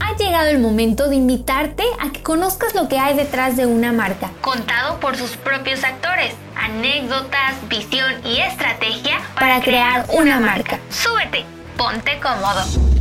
Ha llegado el momento de invitarte a que conozcas lo que hay detrás de una marca, contado por sus propios actores, anécdotas, visión y estrategia para crear una marca. Súbete, ponte cómodo.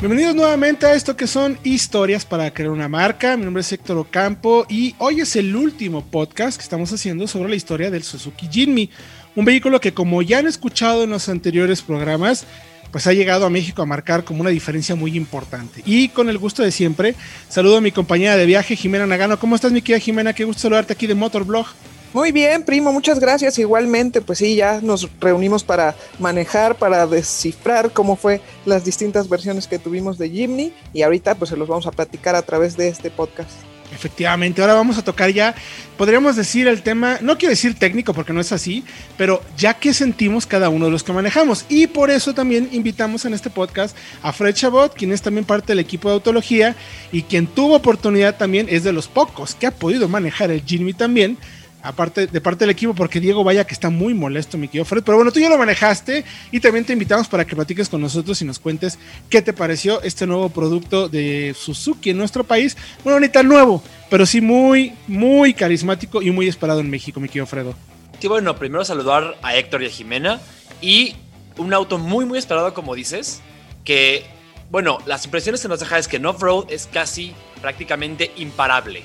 Bienvenidos nuevamente a esto que son historias para crear una marca. Mi nombre es Héctor Ocampo y hoy es el último podcast que estamos haciendo sobre la historia del Suzuki Jimny, un vehículo que como ya han escuchado en los anteriores programas, pues ha llegado a México a marcar como una diferencia muy importante. Y con el gusto de siempre, saludo a mi compañera de viaje, Jimena Nagano. ¿Cómo estás, mi querida Jimena? Qué gusto saludarte aquí de Motorblog. Muy bien, primo, muchas gracias. Igualmente, pues sí, ya nos reunimos para manejar, para descifrar cómo fue las distintas versiones que tuvimos de Jimny y ahorita pues se los vamos a platicar a través de este podcast. Efectivamente, ahora vamos a tocar ya, podríamos decir el tema, no quiero decir técnico porque no es así, pero ya que sentimos cada uno de los que manejamos. Y por eso también invitamos en este podcast a Fred Chabot, quien es también parte del equipo de autología y quien tuvo oportunidad también, es de los pocos que ha podido manejar el Jimny también aparte de parte del equipo, porque Diego vaya que está muy molesto, mi querido Fred. Pero bueno, tú ya lo manejaste y también te invitamos para que platiques con nosotros y nos cuentes qué te pareció este nuevo producto de Suzuki en nuestro país. Bueno, ni tan nuevo, pero sí muy, muy carismático y muy esperado en México, mi querido Fredo. Sí, bueno, primero saludar a Héctor y a Jimena y un auto muy, muy esperado, como dices, que, bueno, las impresiones que nos deja es que en off-road es casi prácticamente imparable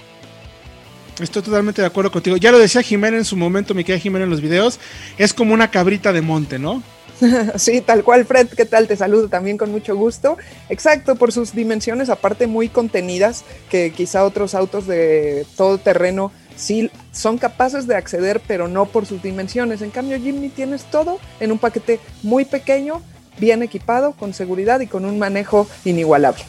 Estoy totalmente de acuerdo contigo. Ya lo decía Jimena en su momento, me queda Jimena en los videos. Es como una cabrita de monte, ¿no? Sí, tal cual, Fred, ¿qué tal? Te saludo también con mucho gusto. Exacto, por sus dimensiones, aparte muy contenidas, que quizá otros autos de todo terreno sí son capaces de acceder, pero no por sus dimensiones. En cambio, Jimny tienes todo en un paquete muy pequeño, bien equipado, con seguridad y con un manejo inigualable.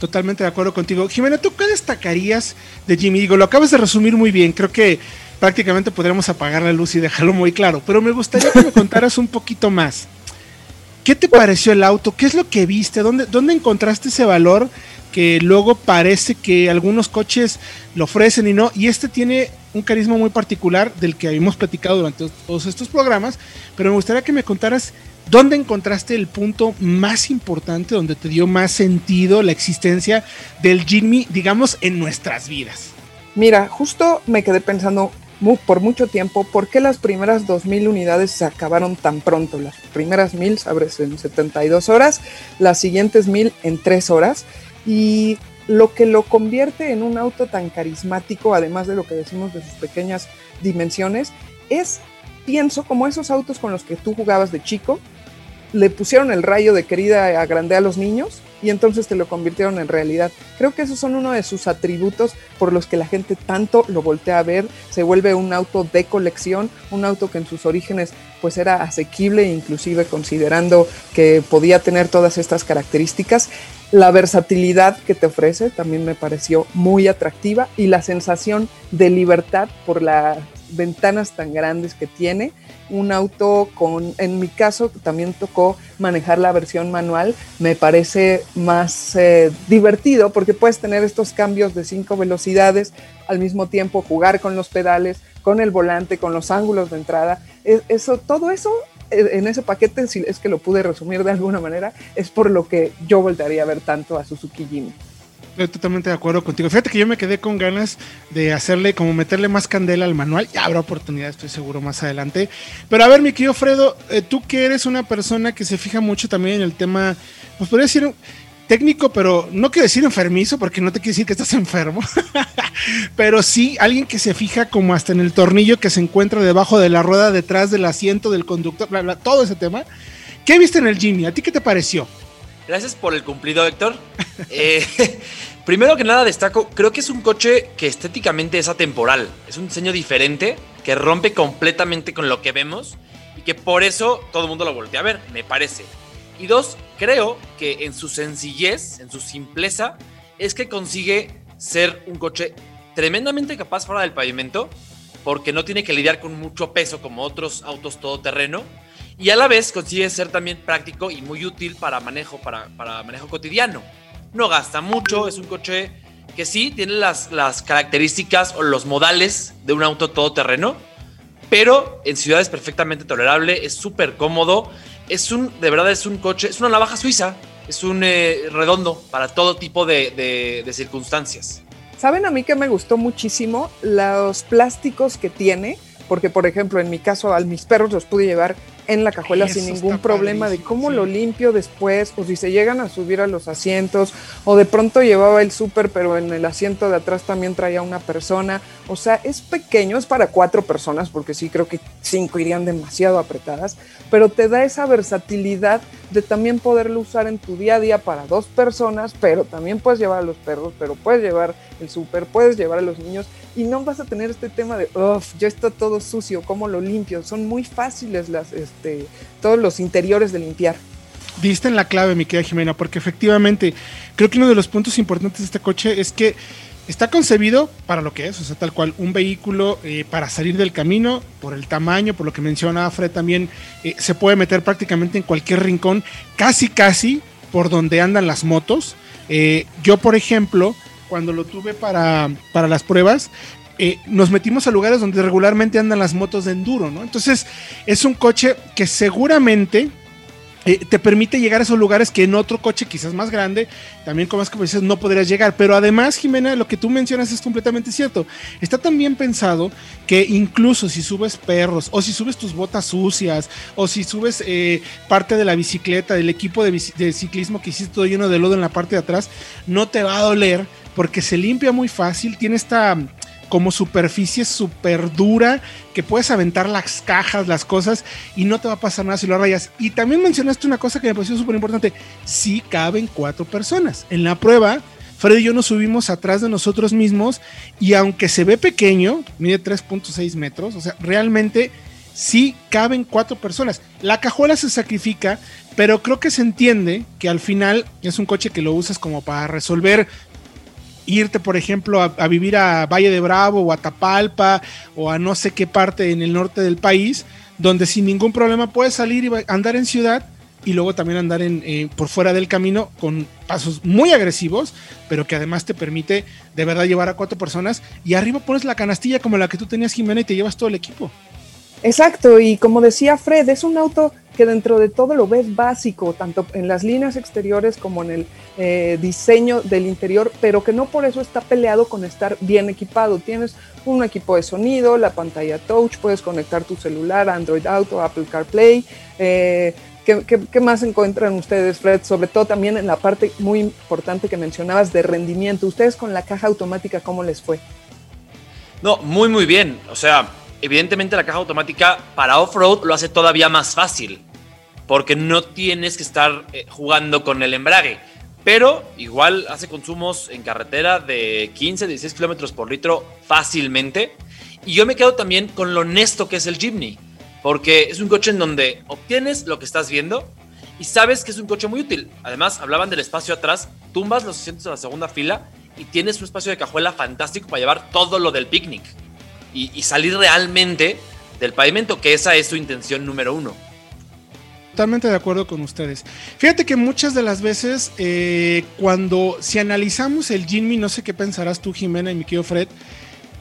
Totalmente de acuerdo contigo. Jimena, ¿tú qué destacarías de Jimmy? Digo, lo acabas de resumir muy bien. Creo que prácticamente podríamos apagar la luz y dejarlo muy claro. Pero me gustaría que me contaras un poquito más. ¿Qué te pareció el auto? ¿Qué es lo que viste? ¿Dónde, dónde encontraste ese valor que luego parece que algunos coches lo ofrecen y no? Y este tiene un carisma muy particular del que habíamos platicado durante todos estos programas. Pero me gustaría que me contaras ¿Dónde encontraste el punto más importante donde te dio más sentido la existencia del Jimmy, digamos, en nuestras vidas? Mira, justo me quedé pensando por mucho tiempo por qué las primeras 2.000 unidades se acabaron tan pronto. Las primeras 1.000 sabes, en 72 horas, las siguientes 1.000 en 3 horas. Y lo que lo convierte en un auto tan carismático, además de lo que decimos de sus pequeñas dimensiones, es, pienso, como esos autos con los que tú jugabas de chico, le pusieron el rayo de querida agrandé a los niños y entonces te lo convirtieron en realidad. Creo que esos son uno de sus atributos por los que la gente tanto lo voltea a ver, se vuelve un auto de colección, un auto que en sus orígenes pues era asequible inclusive considerando que podía tener todas estas características. La versatilidad que te ofrece también me pareció muy atractiva y la sensación de libertad por las ventanas tan grandes que tiene un auto con, en mi caso también tocó manejar la versión manual, me parece más eh, divertido porque puedes tener estos cambios de cinco velocidades, al mismo tiempo jugar con los pedales, con el volante, con los ángulos de entrada. E, eso, todo eso en ese paquete, si es que lo pude resumir de alguna manera, es por lo que yo voltearía a ver tanto a Suzuki Jimny. Estoy totalmente de acuerdo contigo. Fíjate que yo me quedé con ganas de hacerle, como meterle más candela al manual. Ya habrá oportunidad, estoy seguro, más adelante. Pero a ver, mi querido Fredo, eh, tú que eres una persona que se fija mucho también en el tema, pues podría decir técnico, pero no quiero decir enfermizo, porque no te quiere decir que estás enfermo. pero sí alguien que se fija como hasta en el tornillo que se encuentra debajo de la rueda, detrás del asiento del conductor, bla, bla, todo ese tema. ¿Qué viste en el Jimmy? ¿A ti qué te pareció? Gracias por el cumplido, Héctor. Eh, primero que nada destaco, creo que es un coche que estéticamente es atemporal. Es un diseño diferente que rompe completamente con lo que vemos y que por eso todo el mundo lo voltea a ver, me parece. Y dos, creo que en su sencillez, en su simpleza, es que consigue ser un coche tremendamente capaz fuera del pavimento, porque no tiene que lidiar con mucho peso como otros autos todoterreno y a la vez consigue ser también práctico y muy útil para manejo, para, manejo cotidiano. No gasta mucho, es un coche que sí tiene las, las características o los modales de un auto todoterreno, pero en ciudades perfectamente tolerable, es súper cómodo es un, de verdad es un coche, es una navaja suiza, es un eh, redondo para todo tipo de, de circunstancias. ¿Saben a mí que me gustó muchísimo? Los plásticos que tiene, porque por ejemplo en mi caso a mis perros los pude llevar en la cajuela sin ningún problema de cómo lo limpio después o si se llegan a subir a los asientos o de pronto llevaba el súper pero en el asiento de atrás también traía una persona. O sea, es pequeño, es para cuatro personas porque sí creo que cinco irían demasiado apretadas, pero te da esa versatilidad de también poderlo usar en tu día a día para dos personas, pero también puedes llevar a los perros, pero puedes llevar el súper, puedes llevar a los niños y no vas a tener este tema de, uff, ya está todo sucio, ¿cómo lo limpio? Son muy fáciles las, este, todos los interiores de limpiar. Diste en la clave, mi querida Jimena, porque efectivamente creo que uno de los puntos importantes de este coche es que está concebido para lo que es, o sea, tal cual, un vehículo eh, para salir del camino, por el tamaño, por lo que mencionaba Fred también, eh, se puede meter prácticamente en cualquier rincón, casi, casi por donde andan las motos. Eh, yo, por ejemplo, cuando lo tuve para, para las pruebas, eh, nos metimos a lugares donde regularmente andan las motos de enduro, ¿no? Entonces es un coche que seguramente eh, te permite llegar a esos lugares que en otro coche quizás más grande, también es que dices, no podrías llegar. Pero además, Jimena, lo que tú mencionas es completamente cierto. Está también pensado que incluso si subes perros, o si subes tus botas sucias, o si subes eh, parte de la bicicleta, del equipo de, de ciclismo que hiciste todo lleno de lodo en la parte de atrás, no te va a doler porque se limpia muy fácil, tiene esta como superficie súper dura que puedes aventar las cajas, las cosas y no te va a pasar nada si lo rayas. Y también mencionaste una cosa que me pareció súper importante, sí caben cuatro personas. En la prueba, Freddy y yo nos subimos atrás de nosotros mismos y aunque se ve pequeño, mide 3.6 metros, o sea, realmente sí caben cuatro personas. La cajuela se sacrifica, pero creo que se entiende que al final es un coche que lo usas como para resolver irte, por ejemplo, a, vivir a Valle de Bravo o a Tapalpa o a no sé qué parte en el norte del país, donde sin ningún problema puedes salir y andar en ciudad y luego también andar en, eh, por fuera del camino con pasos muy agresivos, pero que además te permite de verdad llevar a cuatro personas y arriba pones la canastilla como la que tú tenías Jimena y te llevas todo el equipo. Exacto, y como decía Fred, es un auto que dentro de todo lo ves básico, tanto en las líneas exteriores como en el eh, diseño del interior, pero que no por eso está peleado con estar bien equipado. Tienes un equipo de sonido, la pantalla touch, puedes conectar tu celular, Android Auto, Apple CarPlay. Eh, ¿qué, más encuentran ustedes, Fred? Sobre todo también en la parte muy importante que mencionabas de rendimiento. ¿Ustedes con la caja automática cómo les fue? No, muy, muy bien. O sea, evidentemente la caja automática para off-road lo hace todavía más fácil porque no tienes que estar eh, jugando con el embrague. Pero igual hace consumos en carretera de 15, 16 kilómetros por litro fácilmente. Y yo me quedo también con lo honesto que es el Jimny, porque es un coche en donde obtienes lo que estás viendo y sabes que es un coche muy útil. Además, hablaban del espacio atrás, tumbas los asientos de la segunda fila y tienes un espacio de cajuela fantástico para llevar todo lo del picnic y, salir realmente del pavimento, que esa es su intención número uno totalmente de acuerdo con ustedes. Fíjate que muchas de las veces, eh, cuando si analizamos el Jimmy, no sé qué pensarás tú, Jimena y mi querido Fred,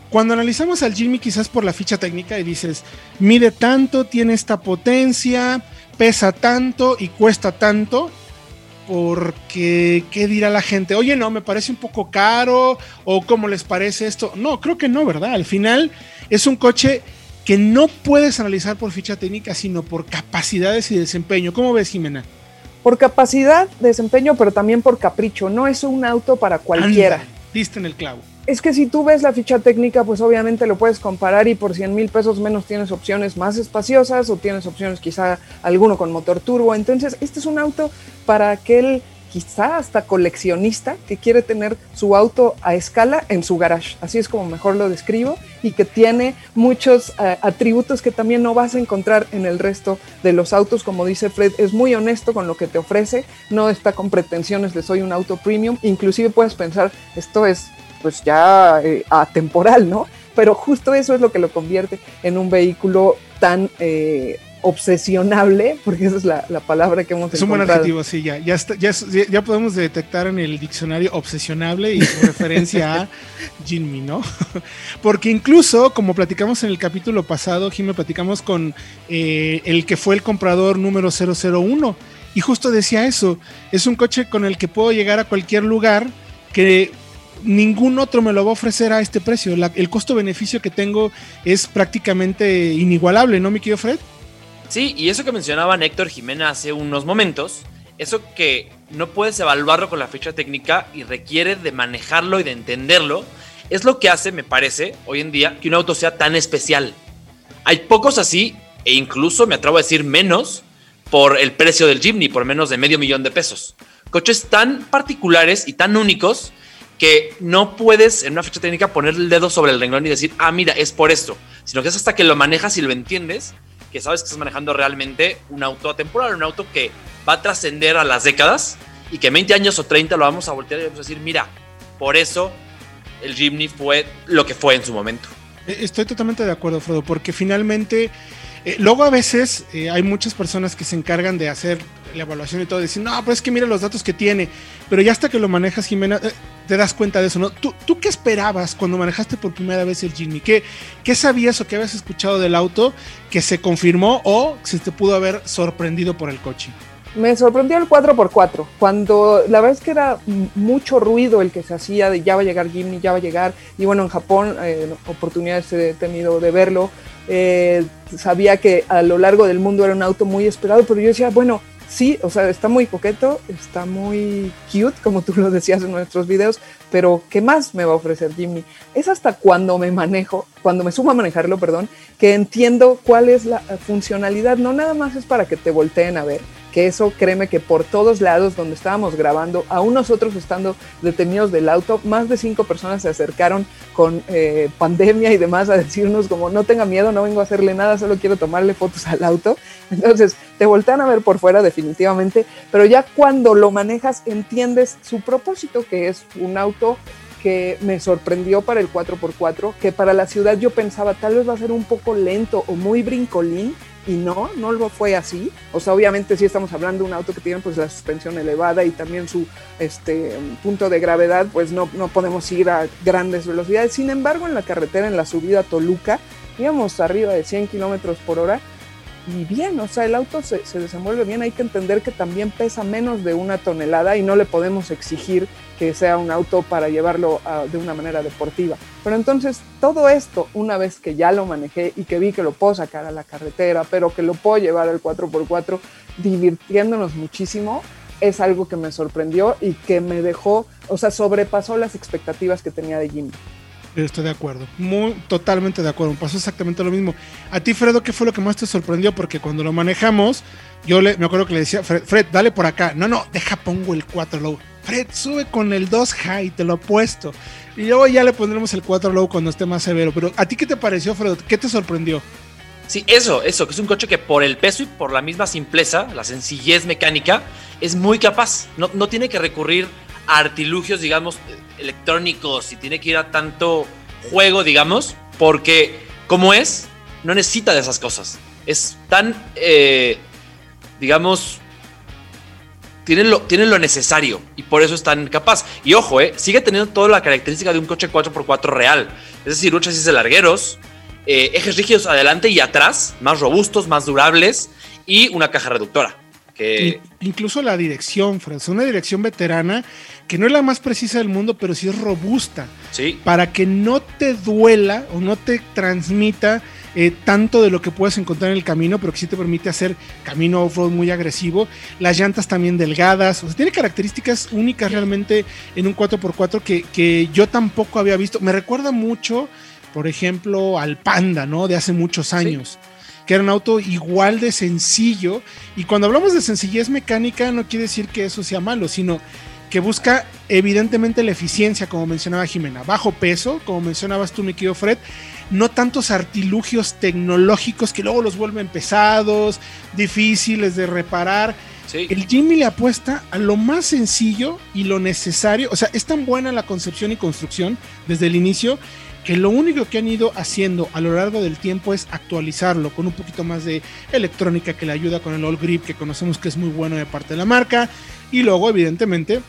cuando analizamos al Jimmy quizás por la ficha técnica y dices, mide tanto, tiene esta potencia, pesa tanto y cuesta tanto, porque ¿qué dirá la gente? Oye, no, me parece un poco caro o cómo les parece esto. No, creo que no, ¿verdad? Al final es un coche que no puedes analizar por ficha técnica, sino por capacidades y desempeño. ¿Cómo ves, Jimena? Por capacidad, desempeño, pero también por capricho. No es un auto para cualquiera. En el clavo. Es que si tú ves la ficha técnica, pues obviamente lo puedes comparar y por 100 mil pesos menos tienes opciones más espaciosas o tienes opciones quizá alguno con motor turbo. Entonces, este es un auto para aquel quizá hasta coleccionista que quiere tener su auto a escala en su garage, así es como mejor lo describo, y que tiene muchos eh, atributos que también no vas a encontrar en el resto de los autos, como dice Fred, es muy honesto con lo que te ofrece, no está con pretensiones de soy un auto premium, inclusive puedes pensar, esto es pues ya eh, atemporal, ¿no? Pero justo eso es lo que lo convierte en un vehículo tan... Eh, obsesionable, porque esa es la, palabra que hemos Es un buen adjetivo, sí, ya, ya, ya, podemos detectar en el diccionario obsesionable y su referencia a Jinmi, ¿no? porque incluso, como platicamos en el capítulo pasado, Jimmy, platicamos con eh, el que fue el comprador número 001, y justo decía eso, es un coche con el que puedo llegar a cualquier lugar que ningún otro me lo va a ofrecer a este precio. el costo-beneficio que tengo es prácticamente inigualable, ¿no, mi querido Fred? Sí, y eso que mencionaba Héctor Jimena hace unos momentos, eso que no puedes evaluarlo con la ficha técnica y requiere de manejarlo y de entenderlo, es lo que hace, me parece, hoy en día que un auto sea tan especial. Hay pocos así, e incluso me atrevo a decir menos, por el precio del Jimny, por menos de medio millón de pesos. Coches tan particulares y tan únicos que no puedes en una ficha técnica poner el dedo sobre el renglón y decir, ah, mira, es por esto, sino que es hasta que lo manejas y lo entiendes, que sabes que estás manejando realmente un auto atemporal, un auto que va a trascender a las décadas y que 20 años o 30 lo vamos a voltear y vamos a decir, mira, por eso el Jimny fue lo que fue en su momento. Eh, estoy totalmente de acuerdo, Frodo, porque finalmente eh, luego a veces eh, hay muchas personas que se encargan de hacer la evaluación y todo, decir, no, pues es que mira los datos que tiene, pero ya hasta que lo manejas, Jimena, eh, te das cuenta de eso, ¿no? ¿Tú, ¿Tú, qué esperabas cuando manejaste por primera vez el Jimmy? ¿Qué, ¿Qué sabías o qué habías escuchado del auto que se confirmó o se te pudo haber sorprendido por el coche? Me sorprendió el 4x4, cuando la verdad es que era mucho ruido el que se hacía de ya va a llegar Jimny, ya va a llegar, y bueno, en Japón eh, oportunidades he tenido de verlo, eh, sabía que a lo largo del mundo era un auto muy esperado, pero yo decía, bueno, sí, o sea, está muy coqueto, está muy cute, como tú lo decías en nuestros videos, pero ¿qué más me va a ofrecer Jimny? Es hasta cuando me manejo, cuando me sumo a manejarlo, perdón, que entiendo cuál es la funcionalidad. No nada más es para que te volteen a ver, que eso créeme que por todos lados donde estábamos grabando, aún nosotros estando detenidos del auto, más de cinco personas se acercaron con eh, pandemia y demás a decirnos como no tenga miedo, no vengo a hacerle nada, solo quiero tomarle fotos al auto. Entonces te voltean a ver por fuera definitivamente, pero ya cuando lo manejas entiendes su propósito, que es un auto que me sorprendió para el 4x4, que para la ciudad yo pensaba tal vez va a ser un poco lento o muy brincolín, y no, no lo fue así. O sea, obviamente sí estamos hablando de un auto que tiene pues la suspensión elevada y también su este, punto de gravedad, pues no, no podemos ir a grandes velocidades. Sin embargo, en la carretera, en la subida a Toluca, íbamos arriba de 100 kilómetros por hora y bien, o sea, el auto se, se, desenvuelve bien. Hay que entender que también pesa menos de una tonelada y no le podemos exigir que sea un auto para llevarlo de una manera deportiva. Pero entonces todo esto, una vez que ya lo manejé y que vi que lo puedo sacar a la carretera, pero que lo puedo llevar al 4x4 divirtiéndonos muchísimo, es algo que me sorprendió y que me dejó, o sea, sobrepasó las expectativas que tenía de Jimmy. Estoy de acuerdo, muy totalmente de acuerdo. Pasó exactamente lo mismo. A ti, Fredo, ¿qué fue lo que más te sorprendió? Porque cuando lo manejamos, yo le, me acuerdo que le decía, Fred, Fred dale por acá. No, no, deja, pongo el 4 low. Fred, sube con el 2 high, te lo he puesto. Y luego ya le pondremos el 4 low cuando esté más severo. Pero, ¿a ti qué te pareció, Fred? ¿Qué te sorprendió? Sí, eso, eso, que es un coche que por el peso y por la misma simpleza, la sencillez mecánica, es muy capaz. No, no tiene que recurrir artilugios, digamos, electrónicos y tiene que ir a tanto juego, digamos, porque como es, no necesita de esas cosas. Es tan, eh, digamos, tiene lo, tiene lo necesario y por eso es tan capaz. Y ojo, eh, sigue teniendo toda la característica de un coche 4x4 real. Es decir, un chasis de largueros, eh, ejes rígidos adelante y atrás, más robustos, más durables y una caja reductora. Que... Incluso la dirección, Franz, una dirección veterana que no es la más precisa del mundo, pero sí es robusta. Sí. Para que no te duela o no te transmita eh, tanto de lo que puedes encontrar en el camino, pero que sí te permite hacer camino off-road muy agresivo. Las llantas también delgadas, o sea, tiene características únicas realmente en un 4x4 que, que yo tampoco había visto. Me recuerda mucho, por ejemplo, al Panda, ¿no? De hace muchos años. Que era un auto igual de sencillo. Y cuando hablamos de sencillez mecánica, no quiere decir que eso sea malo, sino que busca evidentemente la eficiencia, como mencionaba Jimena, bajo peso, como mencionabas tú, mi querido Fred, no tantos artilugios tecnológicos que luego los vuelven pesados, difíciles de reparar. El Jimmy le apuesta a lo más sencillo y lo necesario, o sea, es tan buena la concepción y construcción desde el inicio que lo único que han ido haciendo a lo largo del tiempo es actualizarlo con un poquito más de electrónica que le ayuda con el All Grip que conocemos que es muy bueno de parte de la marca y luego evidentemente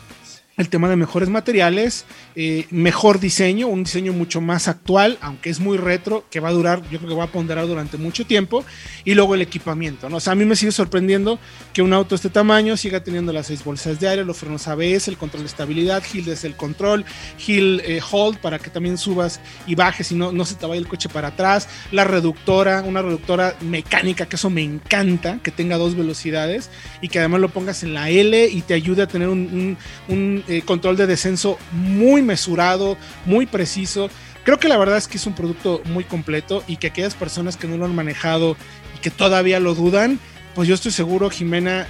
el tema de mejores materiales, eh, mejor diseño, un diseño mucho más actual, aunque es muy retro, que va a durar, yo creo que va a ponderar durante mucho tiempo, y luego el equipamiento, ¿no? O sea, a mí me sigue sorprendiendo que un auto de este tamaño siga teniendo las seis bolsas de aire, los frenos ABS, el control de estabilidad, hill desde el control, hill eh, hold para que también subas y bajes y no, no se te vaya el coche para atrás, la reductora, una reductora mecánica, que eso me encanta, que tenga dos velocidades y que además lo pongas en la L y te ayude a tener un, un eh, control de descenso muy mesurado, muy preciso. Creo que la verdad es que es un producto muy completo y que aquellas personas que no lo han manejado y que todavía lo dudan, pues yo estoy seguro, Jimena,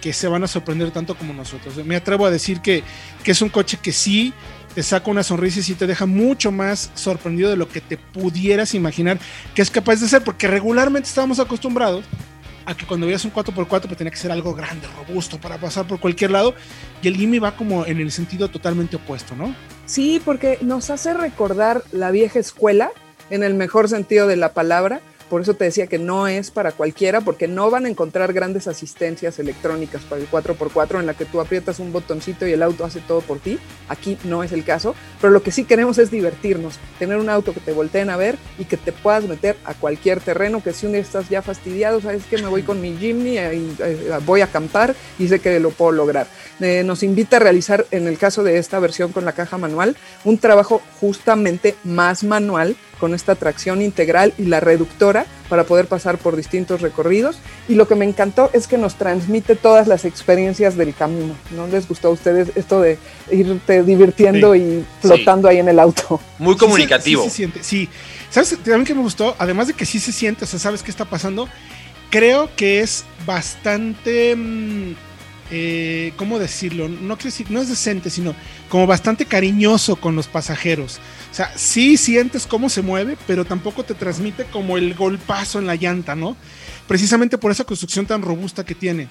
que, se van a sorprender tanto como nosotros. Me atrevo a decir que, que es un coche que sí te saca una sonrisa y sí te deja mucho más sorprendido de lo que te pudieras imaginar que es capaz de ser, porque regularmente estábamos acostumbrados a que cuando veías un 4x4 pues tenía que ser algo grande, robusto para pasar por cualquier lado y el Gimme va como en el sentido totalmente opuesto, ¿no? Sí, porque nos hace recordar la vieja escuela en el mejor sentido de la palabra por eso te decía que no es para cualquiera, porque no van a encontrar grandes asistencias electrónicas para el 4x4 en la que tú aprietas un botoncito y el auto hace todo por ti. Aquí no es el caso, pero lo que sí queremos es divertirnos, tener un auto que te volteen a ver y que te puedas meter a cualquier terreno, que si un día estás ya fastidiado, sabes que me voy con mi Jimny y eh, voy a acampar y sé que lo puedo lograr. Eh, nos invita a realizar, en el caso de esta versión con la caja manual, un trabajo justamente más manual con esta tracción integral y la reductora para poder pasar por distintos recorridos. Y lo que me encantó es que nos transmite todas las experiencias del camino. ¿No les gustó a ustedes esto de irte divirtiendo y flotando ahí en el auto? Muy comunicativo. Sí, se siente, sí. ¿Sabes también que me gustó? Además de que sí se siente, o sea, sabes qué está pasando. Creo que es bastante... Mm, eh, ¿cómo decirlo? No, no es decente, sino como bastante cariñoso con los pasajeros. O sea, sí sientes cómo se mueve, pero tampoco te transmite como el golpazo en la llanta, ¿no? Precisamente por esa construcción tan robusta que tiene.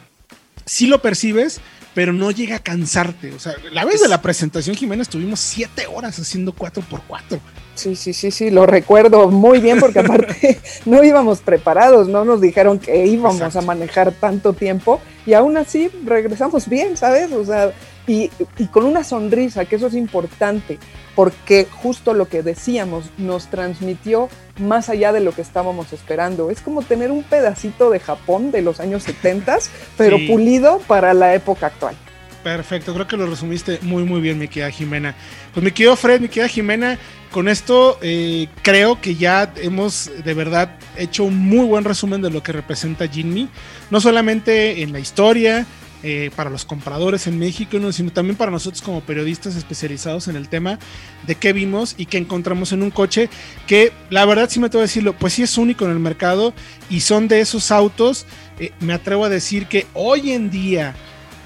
Sí lo percibes, pero no llega a cansarte. O sea, la vez de la presentación, Jimena, estuvimos siete horas haciendo 4x4. Sí, sí, sí, sí, lo recuerdo muy bien porque aparte no íbamos preparados, no nos dijeron que íbamos a manejar tanto tiempo y aún así regresamos bien, ¿sabes? O sea, y, y, con una sonrisa, que eso es importante, porque justo lo que decíamos nos transmitió más allá de lo que estábamos esperando. Es como tener un pedacito de Japón de los años 70, pero pulido para la época actual. Perfecto, creo que lo resumiste muy muy bien, mi querida Jimena. Pues mi querido Fred, mi querida Jimena, con esto eh, creo que ya hemos de verdad hecho un muy buen resumen de lo que representa Jinmi, no solamente en la historia, eh, para los compradores en México, sino también para nosotros como periodistas especializados en el tema de qué vimos y qué encontramos en un coche que la verdad sí me tengo que decirlo, pues sí es único en el mercado y son de esos autos, eh, me atrevo a decir que hoy en día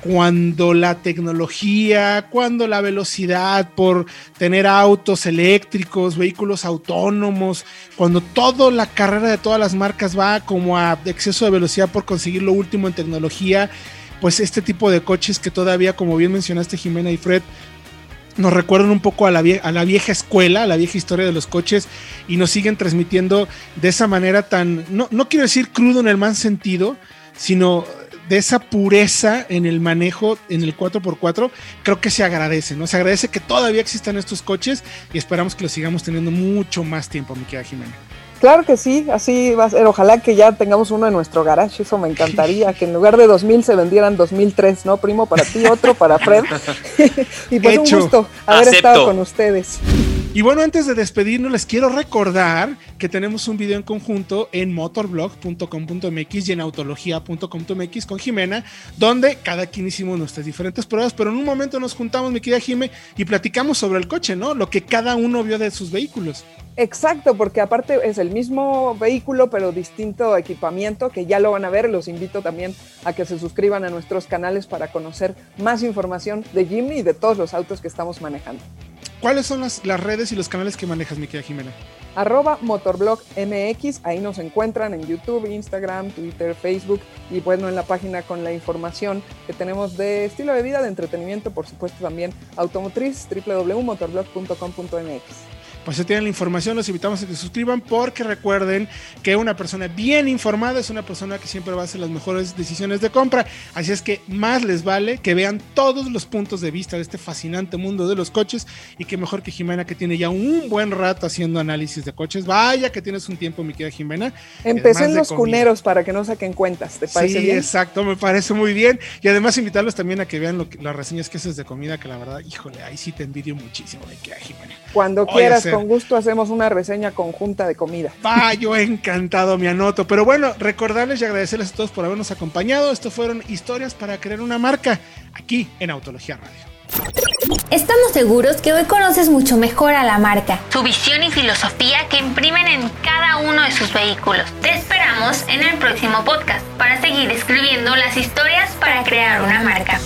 cuando la tecnología, cuando la velocidad por tener autos eléctricos, vehículos autónomos, cuando toda la carrera de todas las marcas va como a exceso de velocidad por conseguir lo último en tecnología, pues este tipo de coches que todavía, como bien mencionaste Jimena y Fred, nos recuerdan un poco a la, a la vieja escuela, a la vieja historia de los coches y nos siguen transmitiendo de esa manera tan, no, no quiero decir crudo en el mal sentido, sino de esa pureza en el manejo en el 4x4, creo que se agradece, ¿no? Se agradece que todavía existan estos coches y esperamos que los sigamos teniendo mucho más tiempo, mi querida Jimena. Claro que sí, así va a ser. Ojalá que ya tengamos uno en nuestro garage, eso me encantaría, que en lugar de 2000 se vendieran 2003, ¿no? Primo para ti, otro para Fred. y pues un gusto haber estado con ustedes. Y bueno, antes de despedirnos, les quiero recordar que tenemos un video en conjunto en motorblog.com.mx y en autología.com.mx con Jimena, donde cada quien hicimos nuestras diferentes pruebas, pero en un momento nos juntamos, mi querida Jime, y platicamos sobre el coche, ¿no? Lo que cada uno vio de sus vehículos. Exacto, porque aparte es el mismo vehículo, pero distinto equipamiento, que ya lo van a ver. Los invito también a que se suscriban a nuestros canales para conocer más información de Jimny y de todos los autos que estamos manejando. ¿Cuáles son las, redes y los canales que manejas, mi querida Jimena? Arroba MotorblogMX, ahí nos encuentran en YouTube, Instagram, Twitter, Facebook y bueno, en la página con la información que tenemos de estilo de vida, de entretenimiento, por supuesto también automotriz, www.motorblog.com.mx. pues se tienen la información, los invitamos a que se suscriban porque recuerden que una persona bien informada es una persona que siempre va a hacer las mejores decisiones de compra. Así es que más les vale que vean todos los puntos de vista de este fascinante mundo de los coches y que mejor que Jimena que tiene ya un buen rato haciendo análisis de coches. Vaya que tienes un tiempo, mi querida Jimena. Empecé en los cuneros para que no saquen cuentas, ¿te parece sí, exacto, me parece muy bien. Y además invitarlos también a que vean las reseñas que haces de comida, que la verdad, híjole, ahí sí te envidio muchísimo, mi querida Jimena. Cuando quieras, con gusto hacemos una reseña conjunta de comida. Va, yo encantado, me anoto. Pero bueno, recordarles y agradecerles a todos por habernos acompañado. Esto fueron historias para crear una marca aquí en Autología Radio. Estamos seguros que hoy conoces mucho mejor a la marca, su visión y filosofía que imprimen en cada uno de sus vehículos. Te esperamos en el próximo podcast para seguir escribiendo las historias para crear una marca.